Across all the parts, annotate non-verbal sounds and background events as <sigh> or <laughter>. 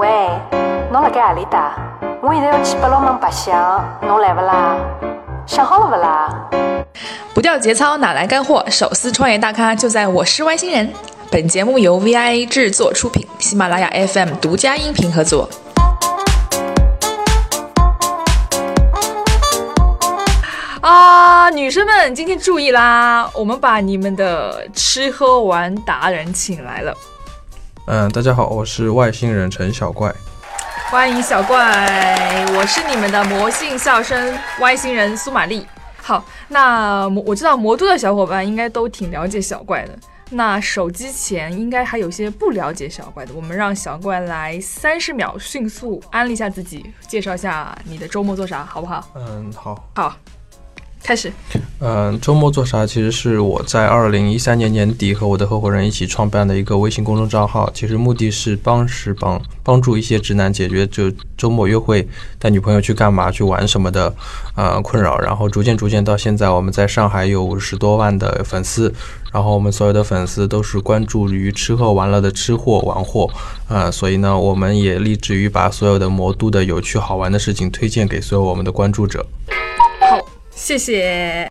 喂，侬辣盖何里搭？我现在要去八龙门白相，侬来不啦？想好了不啦？不掉节操哪来干货？手撕创业大咖就在我是外星人。本节目由 VIA 制作出品，喜马拉雅 FM 独家音频合作。啊，女生们，今天注意啦！我们把你们的吃喝玩达人请来了。嗯，大家好，我是外星人陈小怪。欢迎小怪，我是你们的魔性笑声外星人苏玛丽。好，那我知道魔都的小伙伴应该都挺了解小怪的。那手机前应该还有些不了解小怪的，我们让小怪来三十秒迅速安利一下自己，介绍一下你的周末做啥，好不好？嗯，好，好。开始，嗯，周末做啥？其实是我在二零一三年年底和我的合伙人一起创办的一个微信公众账号。其实目的是帮是帮帮助一些直男解决就周末约会带女朋友去干嘛去玩什么的呃困扰。然后逐渐逐渐到现在，我们在上海有五十多万的粉丝。然后我们所有的粉丝都是关注于吃喝玩乐的吃货玩货啊，所以呢，我们也立志于把所有的魔都的有趣好玩的事情推荐给所有我们的关注者。谢谢。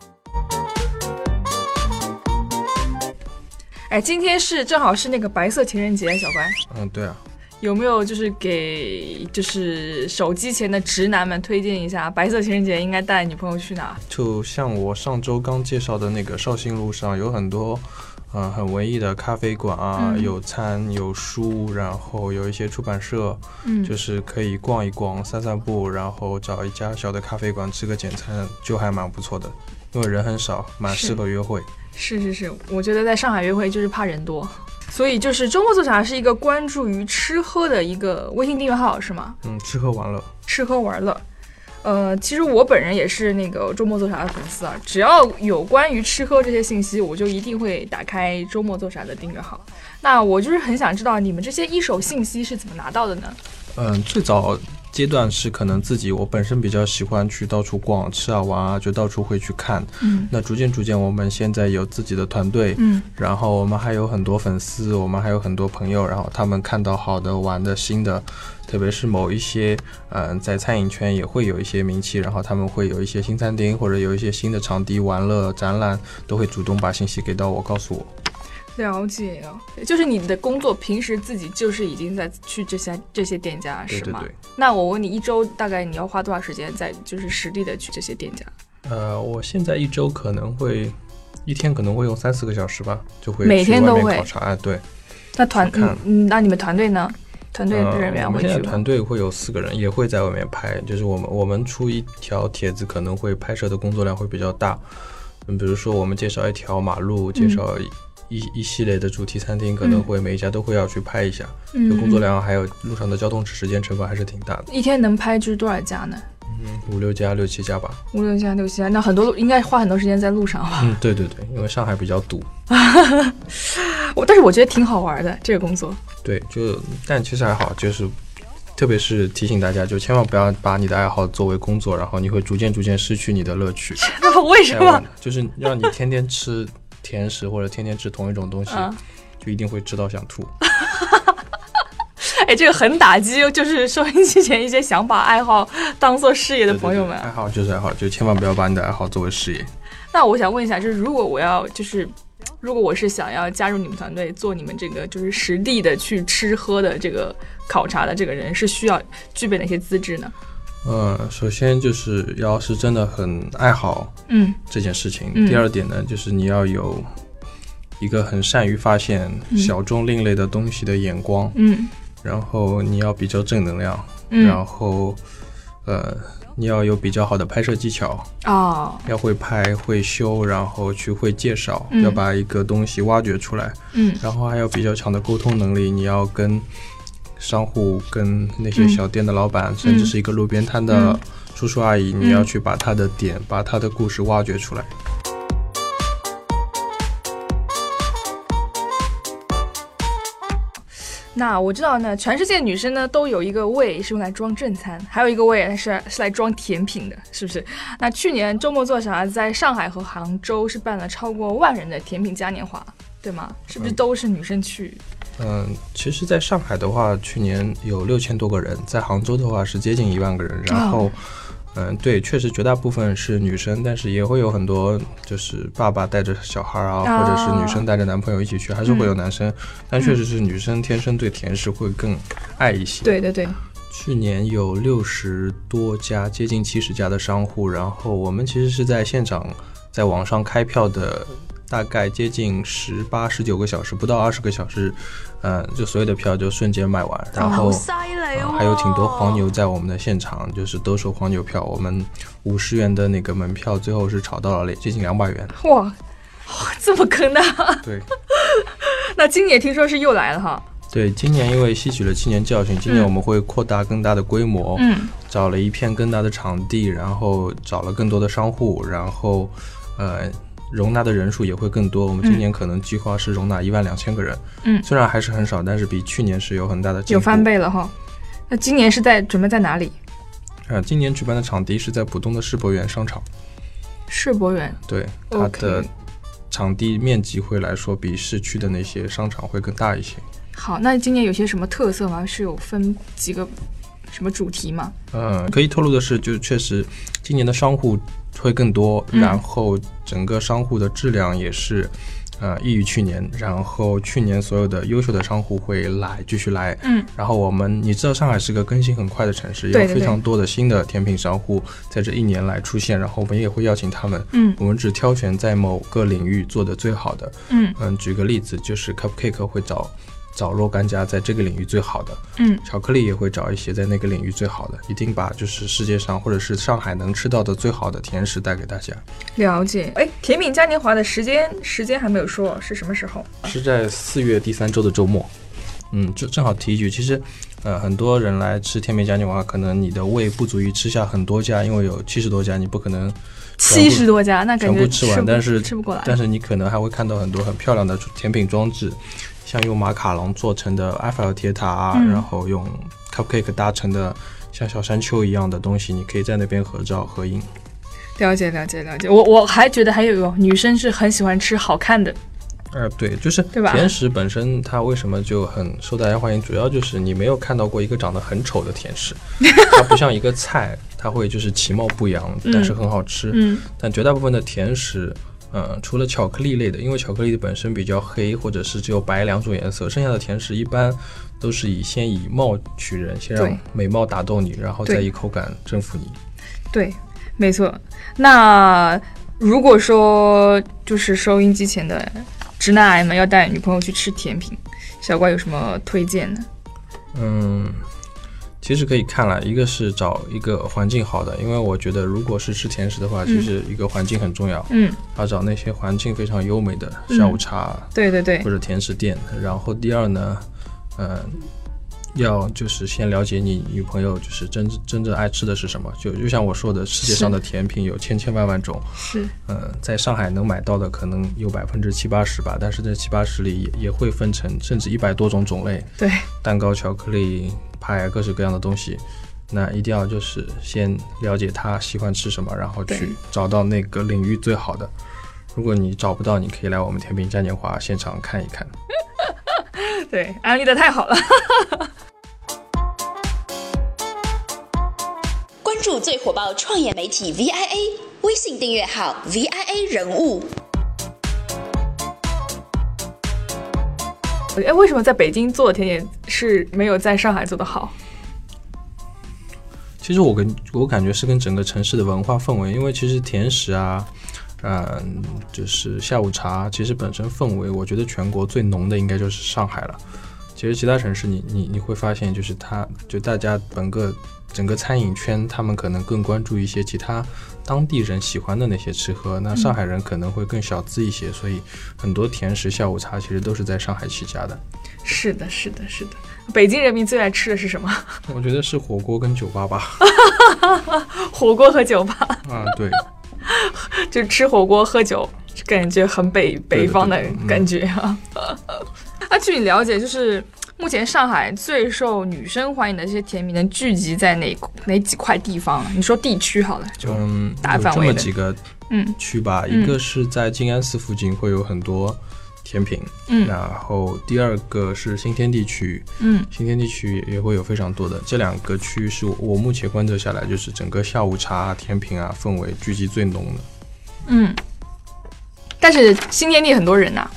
哎，今天是正好是那个白色情人节，小乖。嗯，对啊。有没有就是给就是手机前的直男们推荐一下，白色情人节应该带女朋友去哪？就像我上周刚介绍的那个绍兴路上有很多。嗯，很文艺的咖啡馆啊，有餐有书，然后有一些出版社，嗯，就是可以逛一逛、散散步，然后找一家小的咖啡馆吃个简餐，就还蛮不错的，因为人很少，蛮适合约会。是是是，我觉得在上海约会就是怕人多，所以就是周末做啥是一个关注于吃喝的一个微信订阅号，是吗？嗯，吃喝玩乐，吃喝玩乐。呃，其实我本人也是那个周末做啥的粉丝啊，只要有关于吃喝这些信息，我就一定会打开周末做啥的订阅号。那我就是很想知道你们这些一手信息是怎么拿到的呢？嗯，最早。阶段是可能自己，我本身比较喜欢去到处逛、吃啊、玩啊，就到处会去看。嗯，那逐渐逐渐，我们现在有自己的团队，嗯，然后我们还有很多粉丝，我们还有很多朋友，然后他们看到好的、玩的、新的，特别是某一些，嗯，在餐饮圈也会有一些名气，然后他们会有一些新餐厅或者有一些新的场地、玩乐、展览，都会主动把信息给到我，告诉我。了解啊，就是你的工作平时自己就是已经在去这些这些店家是吗？那我问你，一周大概你要花多少时间在就是实地的去这些店家？呃，我现在一周可能会一天可能会用三四个小时吧，就会每天都会考察。哎，对。那团嗯，那你们团队呢？团队人员会去？我们现在团队会有四个人，也会在外面拍。就是我们我们出一条帖子，可能会拍摄的工作量会比较大。嗯，比如说我们介绍一条马路，介绍。一一系列的主题餐厅可能会每一家都会要去拍一下，就工作量还有路上的交通时间成本还是挺大的。一天能拍就是多少家呢？嗯，五六家、六七家吧。五六家、六七家，那很多应该花很多时间在路上吧？嗯，对对对，因为上海比较堵。<laughs> 我但是我觉得挺好玩的这个工作。对，就但其实还好，就是特别是提醒大家，就千万不要把你的爱好作为工作，然后你会逐渐逐渐失去你的乐趣。<laughs> 为什么？就是让你天天吃。甜食或者天天吃同一种东西，就一定会吃到想吐。哎，这个很打击，就是收音机前一些想把爱好当做事业的朋友们。爱好就是爱好，就千万不要把你的爱好作为事业。那我想问一下，就是如果我要，就是如果我是想要加入你们团队，做你们这个就是实地的去吃喝的这个考察的这个人，是需要具备哪些资质呢？呃，首先就是要是真的很爱好，嗯，这件事情。第二点呢，就是你要有一个很善于发现小众另类的东西的眼光，嗯，然后你要比较正能量，然后呃，你要有比较好的拍摄技巧哦，要会拍会修，然后去会介绍，要把一个东西挖掘出来，嗯，然后还有比较强的沟通能力，你要跟。商户跟那些小店的老板，甚至是一个路边摊的叔叔阿姨，你要去把他的点，把他的故事挖掘出来。那我知道呢，全世界女生呢都有一个胃是用来装正餐，还有一个胃是是来装甜品的，是不是？那去年周末做啥？在上海和杭州是办了超过万人的甜品嘉年华，对吗？是不是都是女生去？嗯，其实，在上海的话，去年有六千多个人；在杭州的话，是接近一万个人。然后，嗯，对，确实绝大部分是女生，但是也会有很多就是爸爸带着小孩啊，或者是女生带着男朋友一起去，还是会有男生。但确实是女生天生对甜食会更爱一些。对对对。去年有六十多家，接近七十家的商户，然后我们其实是在现场，在网上开票的，大概接近十八、十九个小时，不到二十个小时，嗯，就所有的票就瞬间卖完，然后还有挺多黄牛在我们的现场，就是兜售黄牛票，我们五十元的那个门票最后是炒到了接近两百元，哇，这么坑的？对，<laughs> 那今年听说是又来了哈。对，今年因为吸取了七年教训，今年我们会扩大更大的规模，嗯，找了一片更大的场地，然后找了更多的商户，然后，呃，容纳的人数也会更多。我们今年可能计划是容纳一万两千个人，嗯，虽然还是很少，但是比去年是有很大的有翻倍了哈。那今年是在准备在哪里？呃，今年举办的场地是在浦东的世博园商场。世博园，对，它的场地面积会来说比市区的那些商场会更大一些。好，那今年有些什么特色吗？是有分几个什么主题吗？嗯，可以透露的是，就确实今年的商户会更多，然后整个商户的质量也是呃异于去年。然后去年所有的优秀的商户会来继续来，嗯，然后我们你知道上海是个更新很快的城市，有非常多的新的甜品商户在这一年来出现，然后我们也会邀请他们，嗯，我们只挑选在某个领域做的最好的，嗯。嗯，举个例子，就是 Cupcake 会找。找若干家在这个领域最好的，嗯，巧克力也会找一些在那个领域最好的，一定把就是世界上或者是上海能吃到的最好的甜食带给大家。了解，哎，甜品嘉年华的时间时间还没有说是什么时候？是在四月第三周的周末。嗯，就正好提一句，其实，呃，很多人来吃甜品嘉年华，可能你的胃不足以吃下很多家，因为有七十多家，你不可能七十多家，那全部吃完，但是吃不过来。但是你可能还会看到很多很漂亮的甜品装置。像用马卡龙做成的埃菲尔铁塔，然后用 cupcake 搭成的像小山丘一样的东西，你可以在那边合照合影。了解了解了解，我我还觉得还有哟，女生是很喜欢吃好看的。呃，对，就是甜食本身它为什么就很受大家欢迎，主要就是你没有看到过一个长得很丑的甜食，<laughs> 它不像一个菜，它会就是其貌不扬，但是很好吃。嗯，但绝大部分的甜食。嗯，除了巧克力类的，因为巧克力本身比较黑，或者是只有白两种颜色，剩下的甜食一般都是以先以貌取人，先让美貌打动你，然后再以口感征服你。对，没错。那如果说就是收音机前的直男癌嘛要带女朋友去吃甜品，小怪有什么推荐呢？嗯。其实可以看了，一个是找一个环境好的，因为我觉得如果是吃甜食的话，其实一个环境很重要。嗯，要找那些环境非常优美的下午茶，对对对，或者甜食店。然后第二呢，嗯，要就是先了解你女朋友就是真真正爱吃的是什么。就就像我说的，世界上的甜品有千千万万种。是，嗯，在上海能买到的可能有百分之七八十吧，但是这七八十里也也会分成甚至一百多种种类。对，蛋糕、巧克力。派各式各样的东西，那一定要就是先了解她喜欢吃什么，然后去找到那个领域最好的。如果你找不到，你可以来我们甜品嘉年华现场看一看。<laughs> <laughs> 对，安利的太好了。<laughs> 关注最火爆创业媒体 VIA 微信订阅号 VIA 人物。哎，为什么在北京做的甜点是没有在上海做的好？其实我跟我感觉是跟整个城市的文化氛围，因为其实甜食啊，嗯，就是下午茶，其实本身氛围，我觉得全国最浓的应该就是上海了。其实其他城市，你你你会发现，就是它就大家整个。整个餐饮圈，他们可能更关注一些其他当地人喜欢的那些吃喝。那上海人可能会更小资一些，所以很多甜食、下午茶其实都是在上海起家的。是的，是的，是的。北京人民最爱吃的是什么？我觉得是火锅跟酒吧吧。<laughs> 火锅和酒吧。啊，对。<laughs> 就吃火锅喝酒，感觉很北北方的感觉啊。<laughs> 啊，据你了解，就是。目前上海最受女生欢迎的这些甜品能聚集在哪哪几块地方？你说地区好了，就大范围的。这么几个嗯区吧，一个是在静安寺附近会有很多甜品，嗯，然后第二个是新天地区，嗯，新天地区也会有非常多的，这两个区域是我目前观测下来，就是整个下午茶、甜品啊氛围聚集最浓的，嗯，但是新天地很多人呐，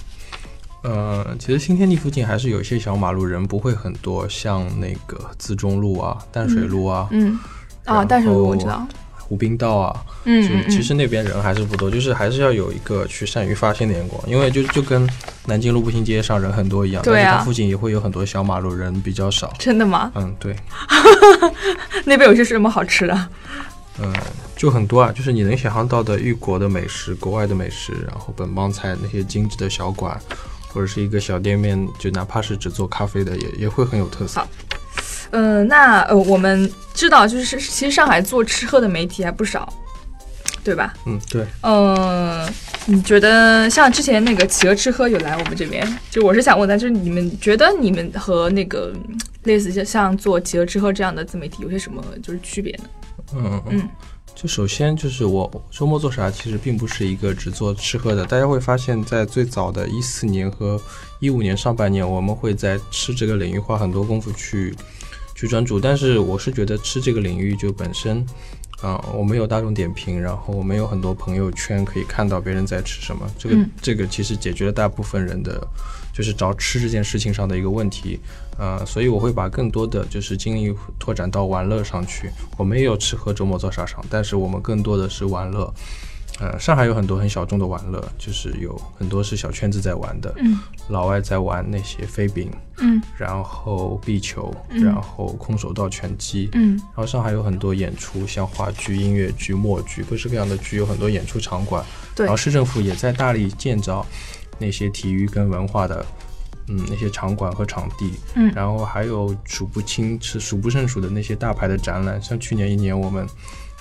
呃，其实新天地附近还是有一些小马路，人不会很多，像那个自中路啊、淡水路啊，嗯，啊，淡水路我知道。湖滨道啊，嗯，其实那边人还是不多，就是还是要有一个去善于发现的眼光，因为就就跟南京路步行街上人很多一样，对啊，附近也会有很多小马路，人比较少。真的吗？嗯，对。<laughs> 那边有些什么好吃的？嗯，就很多啊，就是你能想象到的异国的美食、国外的美食，然后本帮菜那些精致的小馆，或者是一个小店面，就哪怕是只做咖啡的，也也会很有特色。嗯，那呃，我们知道，就是其实上海做吃喝的媒体还不少，对吧？嗯，对。嗯，你觉得像之前那个企鹅吃喝有来我们这边，就我是想问他，就是你们觉得你们和那个类似像像做企鹅吃喝这样的自媒体有些什么就是区别呢？嗯嗯，就首先就是我周末做啥，其实并不是一个只做吃喝的。大家会发现，在最早的一四年和一五年上半年，我们会在吃这个领域花很多功夫去。去专注，但是我是觉得吃这个领域就本身，啊，我们有大众点评，然后我们有很多朋友圈可以看到别人在吃什么，这个这个其实解决了大部分人的，就是找吃这件事情上的一个问题，啊，所以我会把更多的就是精力拓展到玩乐上去。我们也有吃喝周末做啥上，但是我们更多的是玩乐。呃，上海有很多很小众的玩乐，就是有很多是小圈子在玩的。嗯，老外在玩那些飞饼，嗯，然后壁球，然后空手道、拳击，嗯，然后上海有很多演出，像话剧、音乐剧、默剧，各式各样的剧，有很多演出场馆。对，然后市政府也在大力建造那些体育跟文化的，嗯，那些场馆和场地。嗯，然后还有数不清是数不胜数的那些大牌的展览，像去年一年我们。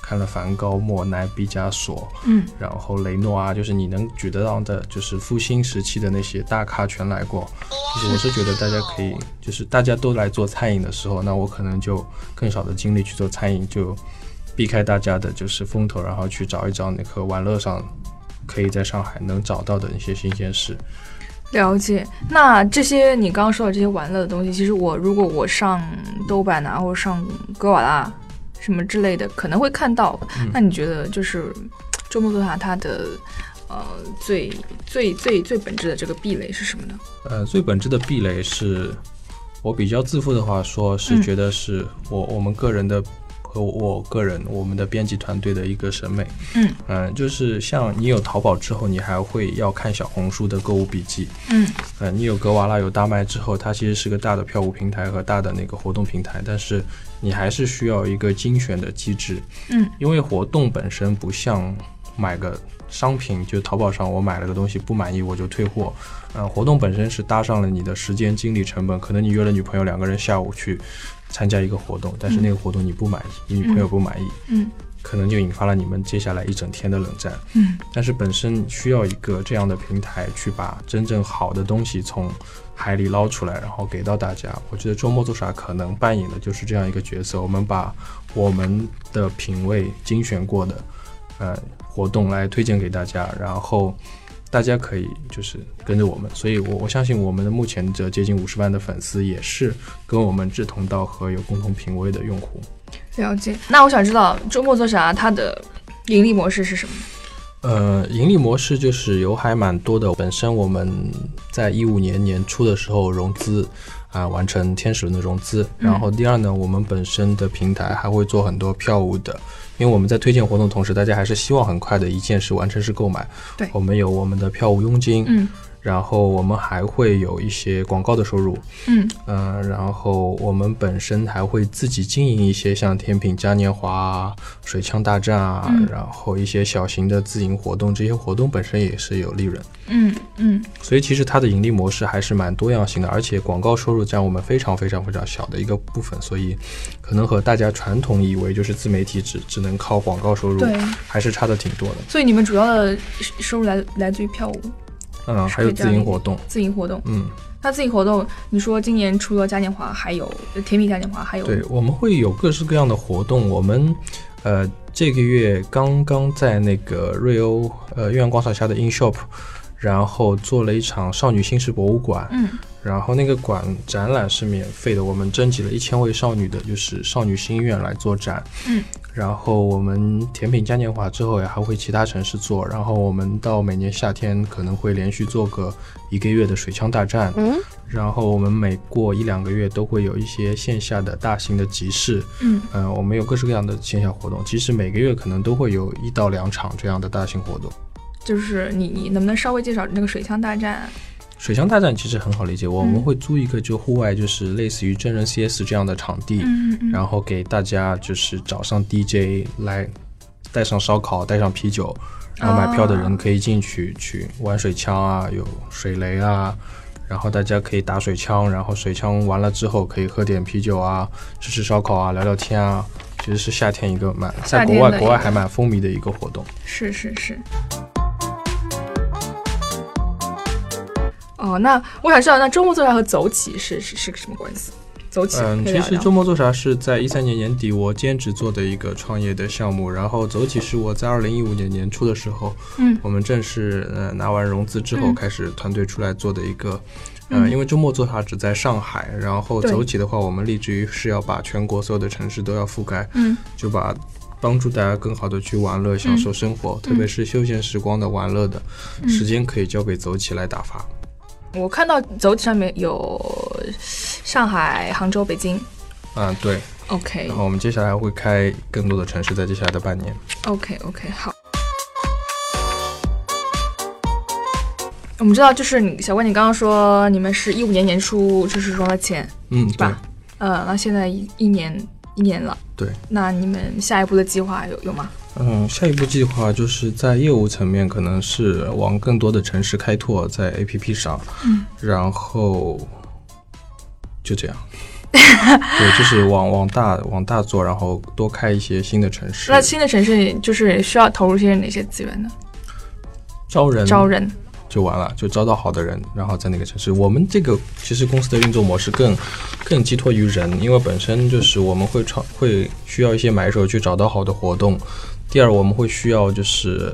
看了梵高、莫奈、毕加索，嗯，然后雷诺啊，就是你能举得到的，就是复兴时期的那些大咖全来过。就是我是觉得大家可以，就是大家都来做餐饮的时候，那我可能就更少的精力去做餐饮，就避开大家的就是风头，然后去找一找那个玩乐上可以在上海能找到的一些新鲜事。了解。那这些你刚刚说的这些玩乐的东西，其实我如果我上豆瓣啊，或者上格瓦拉。什么之类的可能会看到，那你觉得就是周末做啥它的呃最最最最本质的这个壁垒是什么呢？呃，最本质的壁垒是我比较自负的话说，是觉得是我我们个人的。和我个人，我们的编辑团队的一个审美，嗯。嗯，就是像你有淘宝之后，你还会要看小红书的购物笔记，嗯。嗯，你有格瓦拉有大麦之后，它其实是个大的票务平台和大的那个活动平台，但是你还是需要一个精选的机制，嗯，因为活动本身不像买个商品，就淘宝上我买了个东西不满意我就退货，嗯，活动本身是搭上了你的时间精力成本，可能你约了女朋友两个人下午去。参加一个活动，但是那个活动你不满意，你女朋友不满意，嗯，可能就引发了你们接下来一整天的冷战，嗯。但是本身需要一个这样的平台去把真正好的东西从海里捞出来，然后给到大家。我觉得周末做啥可能扮演的就是这样一个角色，我们把我们的品味精选过的，呃，活动来推荐给大家，然后。大家可以就是跟着我们，所以我我相信我们的目前这接近五十万的粉丝也是跟我们志同道合、有共同品味的用户。了解。那我想知道周末做啥？它的盈利模式是什么？呃，盈利模式就是有还蛮多的。本身我们在一五年年初的时候融资。啊，完成天使轮的融资。然后第二呢，我们本身的平台还会做很多票务的，因为我们在推荐活动同时，大家还是希望很快的一键式完成式购买。对，我们有我们的票务佣金。嗯。然后我们还会有一些广告的收入，嗯嗯，然后我们本身还会自己经营一些像甜品嘉年华、水枪大战啊，然后一些小型的自营活动，这些活动本身也是有利润，嗯嗯，所以其实它的盈利模式还是蛮多样性的，而且广告收入占我们非常非常非常小的一个部分，所以可能和大家传统以为就是自媒体只只能靠广告收入，对，还是差的挺多的。所以你们主要的收入来来自于票务。嗯，还有自营活动，自营活动，嗯，那自营活动，你说今年除了嘉年华，还有甜品嘉年华，还有对，我们会有各式各样的活动。我们呃这个月刚刚在那个瑞欧呃月亮广场下的 In Shop，然后做了一场少女心事博物馆，嗯，然后那个馆展览是免费的，我们征集了一千位少女的，就是少女心愿来做展，嗯，然后我们甜品嘉年华之后也还会其他城市做，然后我们到每年夏天可能会连续做个一个月的水枪大战，嗯，然后我们每过一两个月都会有一些线下的大型的集市，嗯，呃，我们有各式各样的线下活动，其实每个月可能都会有一到两场这样的大型活动。就是你，你能不能稍微介绍那个水枪大战？水枪大战其实很好理解，我们会租一个就户外，就是类似于真人 CS 这样的场地，然后给大家就是找上 DJ 来，带上烧烤，带上啤酒，然后买票的人可以进去去玩水枪啊，有水雷啊，然后大家可以打水枪，然后水枪完了之后可以喝点啤酒啊，吃吃烧烤啊，聊聊天啊，其实是夏天一个蛮在国外国外还蛮风靡的一个活动，是是是。哦，那我想知道，那周末做啥和走起是是是个什么关系？走起，嗯，其实周末做啥是在一三年年底我兼职做的一个创业的项目，然后走起是我在二零一五年年初的时候，嗯，我们正式呃拿完融资之后开始团队出来做的一个，呃，因为周末做啥只在上海，然后走起的话，我们立志于是要把全国所有的城市都要覆盖，嗯，就把帮助大家更好的去玩乐、享受生活，特别是休闲时光的玩乐的时间可以交给走起来打发。我看到走体上面有上海、杭州、北京。嗯，对。OK。然后我们接下来会开更多的城市，在接下来的半年。OK，OK，好。我们知道，就是你小关，你刚刚说你们是一五年年初就是融了钱，嗯，对吧？呃，那现在一一年一年了，对。那你们下一步的计划有有吗？嗯，下一步计划就是在业务层面，可能是往更多的城市开拓在 APP 上，嗯，然后就这样，<laughs> 对，就是往往大往大做，然后多开一些新的城市。那新的城市就是需要投入些哪些资源呢？招人，招人。就完了，就招到好的人，然后在那个城市。我们这个其实公司的运作模式更更寄托于人，因为本身就是我们会创会需要一些买手去找到好的活动。第二，我们会需要就是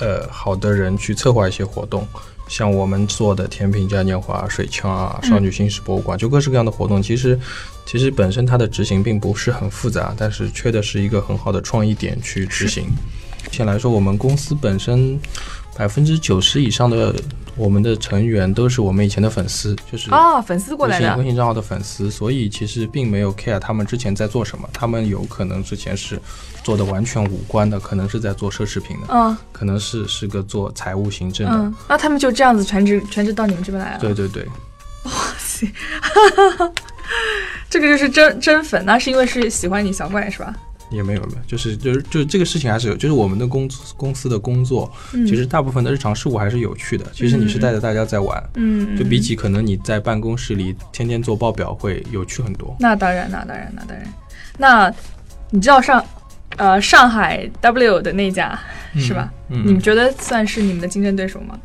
呃好的人去策划一些活动，像我们做的甜品嘉年华、水枪啊、少女心事博物馆，就各式各样的活动。其实其实本身它的执行并不是很复杂，但是缺的是一个很好的创意点去执行。目前来说，我们公司本身。百分之九十以上的我们的成员都是我们以前的粉丝，就是啊，粉丝过来的。微信账号的粉丝，所以其实并没有 care 他们之前在做什么，他们有可能之前是做的完全无关的，可能是在做奢侈品的，嗯，可能是是个做财务行政的，嗯，那他们就这样子全职全职到你们这边来了，对对对，哇塞，<laughs> 这个就是真真粉，那是因为是喜欢你小怪是吧？也没有没有，就是就是就是这个事情还是有，就是我们的公公司的工作，其实大部分的日常事务还是有趣的。其实你是带着大家在玩，嗯，就比起可能你在办公室里天天做报表会有趣很多。那当然，那当然，那当然。那你知道上呃上海 W 的那家是吧？你们觉得算是你们的竞争对手吗？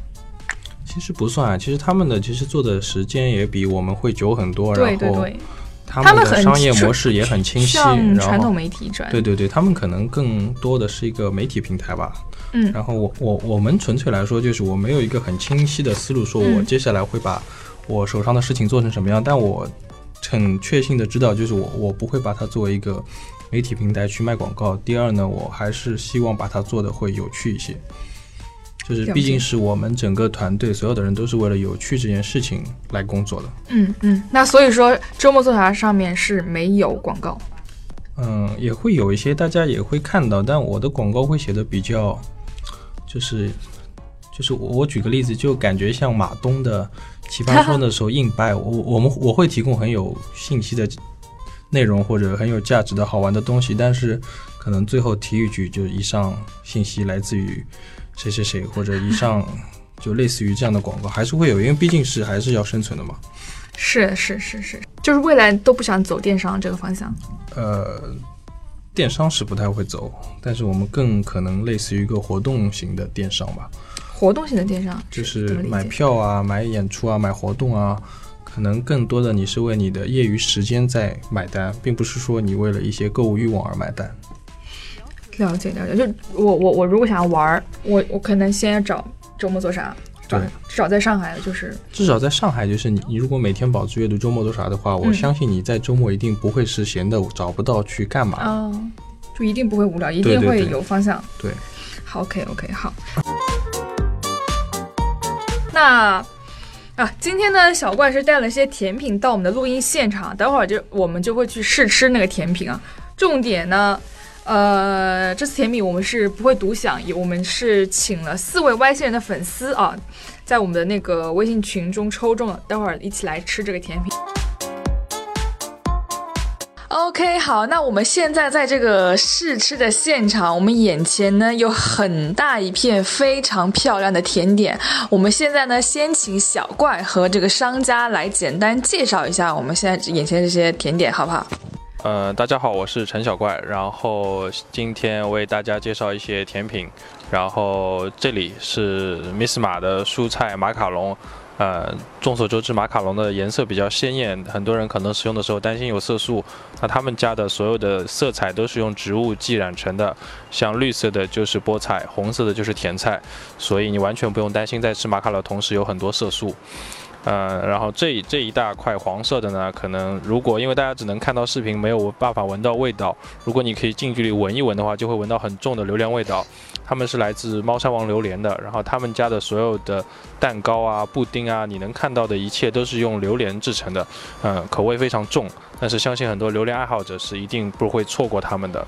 其实不算啊，其实他们的其实做的时间也比我们会久很多，对对对。他们的商业模式也很清晰，然后传统媒体转对对对，他们可能更多的是一个媒体平台吧。嗯，然后我我我们纯粹来说，就是我没有一个很清晰的思路，说我接下来会把我手上的事情做成什么样，但我很确信的知道，就是我我不会把它作为一个媒体平台去卖广告。第二呢，我还是希望把它做的会有趣一些。就是毕竟是我们整个团队所有的人都是为了有趣这件事情来工作的。嗯嗯，那所以说周末做啥上面是没有广告。嗯，也会有一些大家也会看到，但我的广告会写的比较，就是就是我我举个例子，就感觉像马东的奇葩说 <laughs> 的时候硬掰，我我们我会提供很有信息的内容或者很有价值的好玩的东西，但是可能最后提一句，就是以上信息来自于。谁谁谁，或者以上，就类似于这样的广告，还是会有，因为毕竟是还是要生存的嘛。是是是是，就是未来都不想走电商这个方向。呃，电商是不太会走，但是我们更可能类似于一个活动型的电商吧。活动型的电商就是买票啊，买演出啊，买活动啊，可能更多的你是为你的业余时间在买单，并不是说你为了一些购物欲望而买单。了解了解，就我我我如果想要玩儿，我我可能先要找周末做啥，对，至少在上海就是至少在上海，就是你你如果每天保持阅读周末做啥的话，我相信你在周末一定不会是闲的找不到去干嘛。啊，就一定不会无聊，一定会有方向。对，好，OK OK，好。那啊，今天呢，小怪是带了些甜品到我们的录音现场，等会儿就我们就会去试吃那个甜品啊。重点呢。呃，这次甜品我们是不会独享，我们是请了四位歪星人的粉丝啊，在我们的那个微信群中抽中了，待会儿一起来吃这个甜品。OK，好，那我们现在在这个试吃的现场，我们眼前呢有很大一片非常漂亮的甜点。我们现在呢先请小怪和这个商家来简单介绍一下我们现在眼前这些甜点，好不好？呃，大家好，我是陈小怪，然后今天为大家介绍一些甜品，然后这里是 Miss 马的蔬菜马卡龙，呃，众所周知马卡龙的颜色比较鲜艳，很多人可能使用的时候担心有色素，那他们家的所有的色彩都是用植物浸染成的，像绿色的就是菠菜，红色的就是甜菜，所以你完全不用担心在吃马卡龙同时有很多色素。呃，然后这这一大块黄色的呢，可能如果因为大家只能看到视频，没有办法闻到味道。如果你可以近距离闻一闻的话，就会闻到很重的榴莲味道。他们是来自猫山王榴莲的，然后他们家的所有的蛋糕啊、布丁啊，你能看到的一切都是用榴莲制成的，嗯，口味非常重。但是相信很多榴莲爱好者是一定不会错过他们的。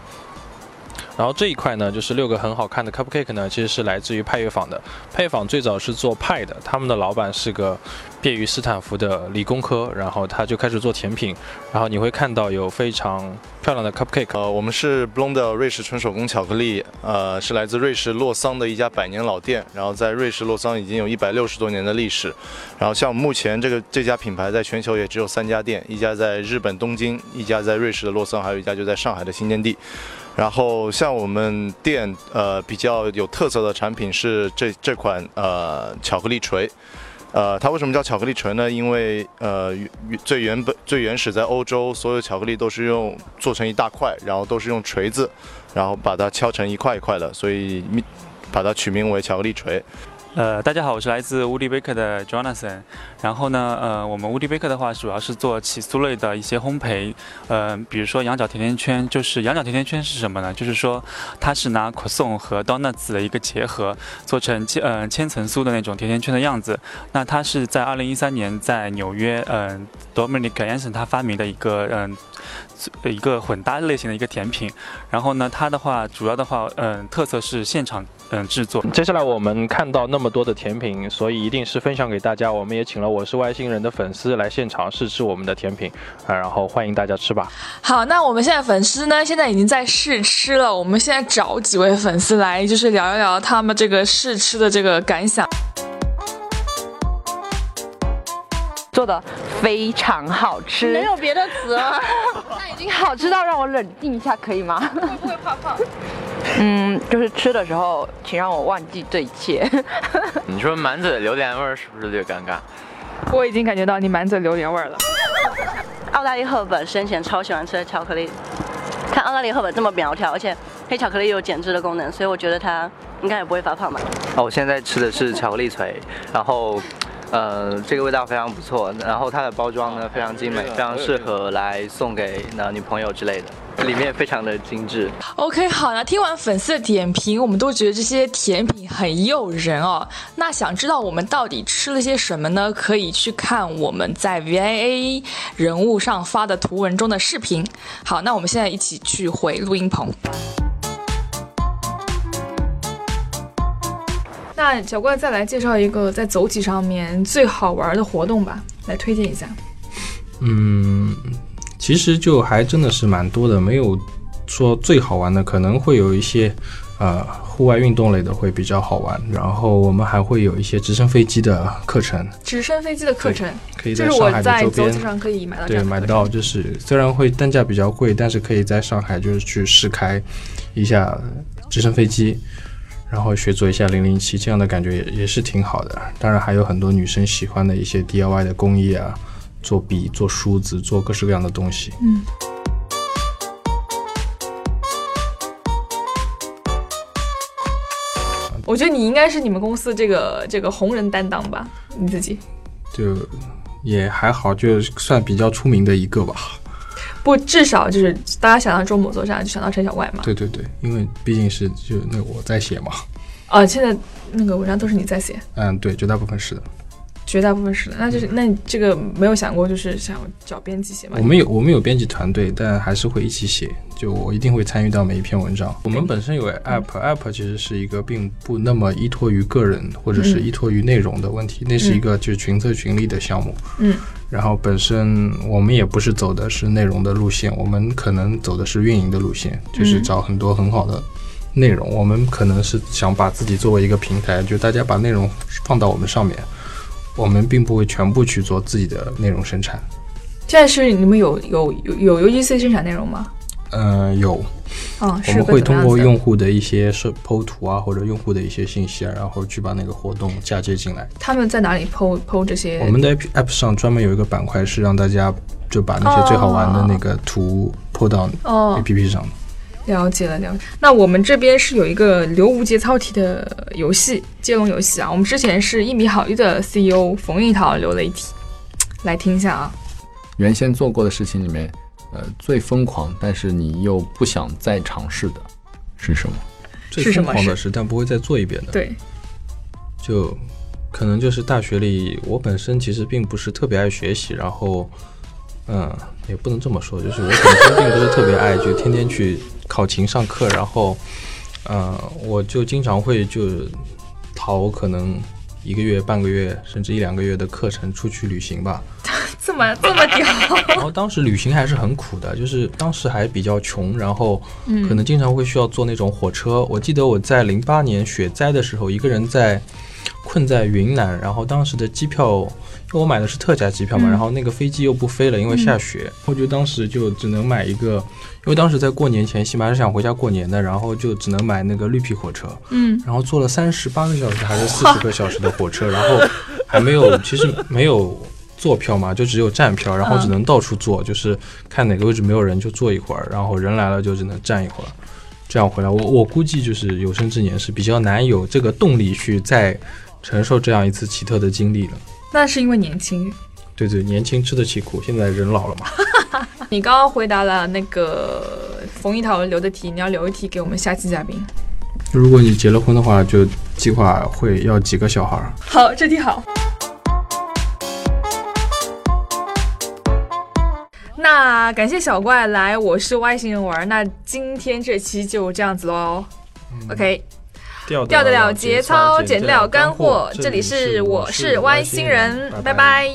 然后这一块呢，就是六个很好看的 cupcake 呢，其实是来自于派乐坊的。派乐坊最早是做派的，他们的老板是个毕业于斯坦福的理工科，然后他就开始做甜品。然后你会看到有非常漂亮的 cupcake。呃，我们是 Blonde 瑞士纯手工巧克力，呃，是来自瑞士洛桑的一家百年老店。然后在瑞士洛桑已经有一百六十多年的历史。然后像目前这个这家品牌在全球也只有三家店，一家在日本东京，一家在瑞士的洛桑，还有一家就在上海的新天地。然后像我们店呃比较有特色的产品是这这款呃巧克力锤，呃它为什么叫巧克力锤呢？因为呃最原本最原始在欧洲所有巧克力都是用做成一大块，然后都是用锤子，然后把它敲成一块一块的，所以把它取名为巧克力锤。呃，大家好，我是来自 Woody Baker 的 Jonathan。然后呢，呃，我们 Woody Baker 的话，主要是做起酥类的一些烘焙。呃，比如说羊角甜甜圈，就是羊角甜甜圈是什么呢？就是说它是拿 croissant 和 donuts 的一个结合，做成千呃千层酥的那种甜甜圈的样子。那它是在2013年在纽约，嗯，Dominic Anson 他发明的一个嗯。一个混搭类型的一个甜品，然后呢，它的话主要的话，嗯，特色是现场嗯制作。接下来我们看到那么多的甜品，所以一定是分享给大家。我们也请了我是外星人的粉丝来现场试吃我们的甜品啊，然后欢迎大家吃吧。好，那我们现在粉丝呢，现在已经在试吃了。我们现在找几位粉丝来，就是聊一聊他们这个试吃的这个感想。做的非常好吃，没有别的词了，那 <laughs> 已经好吃到让我冷静一下，可以吗？会不会怕胖？嗯，就是吃的时候，请让我忘记这一切。你说满嘴榴莲味儿是不是略尴尬？我已经感觉到你满嘴榴莲味儿了。澳大利赫本生前超喜欢吃的巧克力，看澳大利赫本这么苗条，而且黑巧克力有减脂的功能，所以我觉得它应该也不会发胖吧。哦，我现在吃的是巧克力锤，然后。呃，这个味道非常不错，然后它的包装呢非常精美，非常适合来送给男女朋友之类的，里面非常的精致。OK，好，那听完粉丝的点评，我们都觉得这些甜品很诱人哦。那想知道我们到底吃了些什么呢？可以去看我们在 VIA 人物上发的图文中的视频。好，那我们现在一起去回录音棚。那小怪再来介绍一个在走起上面最好玩的活动吧，来推荐一下。嗯，其实就还真的是蛮多的，没有说最好玩的，可能会有一些呃户外运动类的会比较好玩。然后我们还会有一些直升飞机的课程，直升飞机的课程可以在上海的周边上可以买到，对，买到就是虽然会单价比较贵，但是可以在上海就是去试开一下直升飞机。然后学做一下零零七，这样的感觉也也是挺好的。当然还有很多女生喜欢的一些 DIY 的工艺啊，做笔、做梳子、做各式各样的东西。嗯。我觉得你应该是你们公司这个这个红人担当吧？你自己就也还好，就算比较出名的一个吧。不，至少就是大家想到周末作战就想到陈小怪嘛。对对对，因为毕竟是就那我在写嘛。啊，现在那个文章都是你在写？嗯，对，绝大部分是的。绝大部分是的，那就是那你这个没有想过，就是想找编辑写吗？我们有我们有编辑团队，但还是会一起写。就我一定会参与到每一篇文章。我们本身有 app，app 其实是一个并不那么依托于个人或者是依托于内容的问题，那是一个就是群策群力的项目。嗯。然后本身我们也不是走的是内容的路线，我们可能走的是运营的路线，就是找很多很好的内容。我们可能是想把自己作为一个平台，就大家把内容放到我们上面。我们并不会全部去做自己的内容生产。现在是你们有有有有 UGC 生产内容吗？嗯，有。嗯，我们会通过用户的一些设 PO 图啊，或者用户的一些信息啊，然后去把那个活动嫁接进来。他们在哪里 PO PO 这些？我们的 App 上专门有一个板块，是让大家就把那些最好玩的那个图 PO 到 APP 上。了解了，了解。那我们这边是有一个留无节操题的游戏，接龙游戏啊。我们之前是一米好一的 CEO 冯一桃留了一题，来听一下啊。原先做过的事情里面，呃，最疯狂，但是你又不想再尝试的是什么？最疯狂的事，但不会再做一遍的。对。就可能就是大学里，我本身其实并不是特别爱学习，然后，嗯，也不能这么说，就是我本身并不是特别爱，就天天去。考勤上课，然后，呃，我就经常会就逃可能一个月、半个月，甚至一两个月的课程出去旅行吧。<laughs> 这么这么屌！<laughs> 然后当时旅行还是很苦的，就是当时还比较穷，然后可能经常会需要坐那种火车。我记得我在零八年雪灾的时候，一个人在困在云南，然后当时的机票。因为我买的是特价机票嘛，然后那个飞机又不飞了，因为下雪，我就当时就只能买一个，因为当时在过年前夕嘛，是想回家过年的，然后就只能买那个绿皮火车，嗯，然后坐了三十八个小时还是四十个小时的火车，然后 <laughs> 还没有，其实没有坐票嘛，就只有站票，然后只能到处坐，就是看哪个位置没有人就坐一会儿，然后人来了就只能站一会儿，这样回来。我我估计就是有生之年是比较难有这个动力去再承受这样一次奇特的经历了。那是因为年轻，对对，年轻吃得起苦。现在人老了嘛。<laughs> 你刚刚回答了那个冯一桃留的题，你要留一题给我们下期嘉宾。如果你结了婚的话，就计划会要几个小孩？好，这题好。那感谢小怪来，我是外星人玩。那今天这期就这样子喽。OK。掉得了节操，减了干货。这里是我是外星人，拜拜。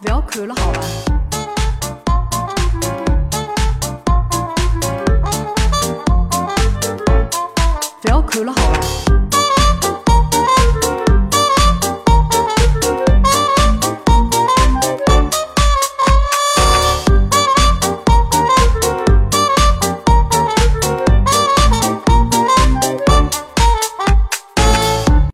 不要看了。